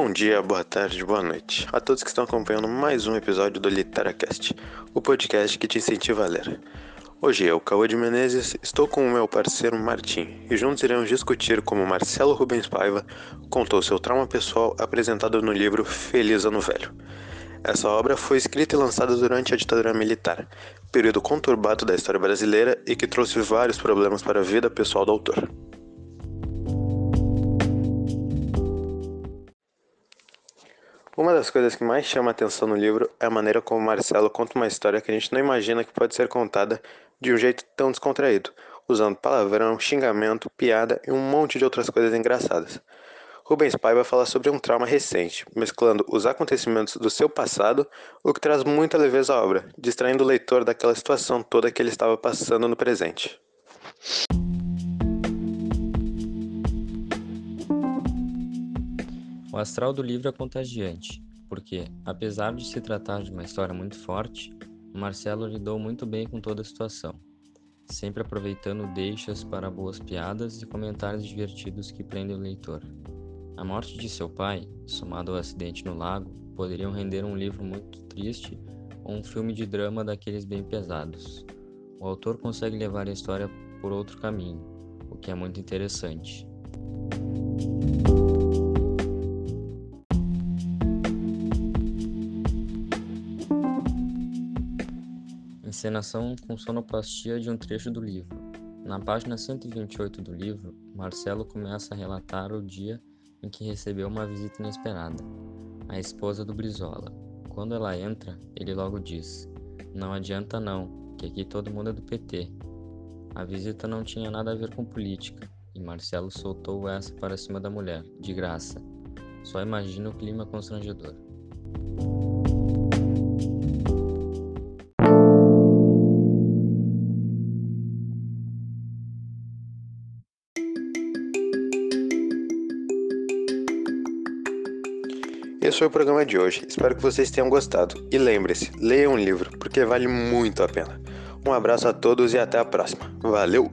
Bom dia, boa tarde, boa noite a todos que estão acompanhando mais um episódio do Literacast, o podcast que te incentiva a ler. Hoje eu, Cauã de Menezes, estou com o meu parceiro Martim e juntos iremos discutir como Marcelo Rubens Paiva contou seu trauma pessoal apresentado no livro Feliz Ano Velho. Essa obra foi escrita e lançada durante a ditadura militar, período conturbado da história brasileira e que trouxe vários problemas para a vida pessoal do autor. Uma das coisas que mais chama a atenção no livro é a maneira como Marcelo conta uma história que a gente não imagina que pode ser contada de um jeito tão descontraído, usando palavrão, xingamento, piada e um monte de outras coisas engraçadas. Rubens Paiva fala sobre um trauma recente, mesclando os acontecimentos do seu passado, o que traz muita leveza à obra, distraindo o leitor daquela situação toda que ele estava passando no presente. O astral do livro é contagiante, porque, apesar de se tratar de uma história muito forte, Marcelo lidou muito bem com toda a situação, sempre aproveitando deixas para boas piadas e comentários divertidos que prendem o leitor. A morte de seu pai, somado ao acidente no lago, poderiam render um livro muito triste ou um filme de drama daqueles bem pesados. O autor consegue levar a história por outro caminho, o que é muito interessante. Encenação com sonoplastia de um trecho do livro. Na página 128 do livro, Marcelo começa a relatar o dia em que recebeu uma visita inesperada, a esposa do Brizola. Quando ela entra, ele logo diz: Não adianta não, que aqui todo mundo é do PT. A visita não tinha nada a ver com política, e Marcelo soltou essa para cima da mulher, de graça. Só imagina o clima constrangedor. Esse foi o programa de hoje. Espero que vocês tenham gostado. E lembre-se, leia um livro, porque vale muito a pena. Um abraço a todos e até a próxima. Valeu!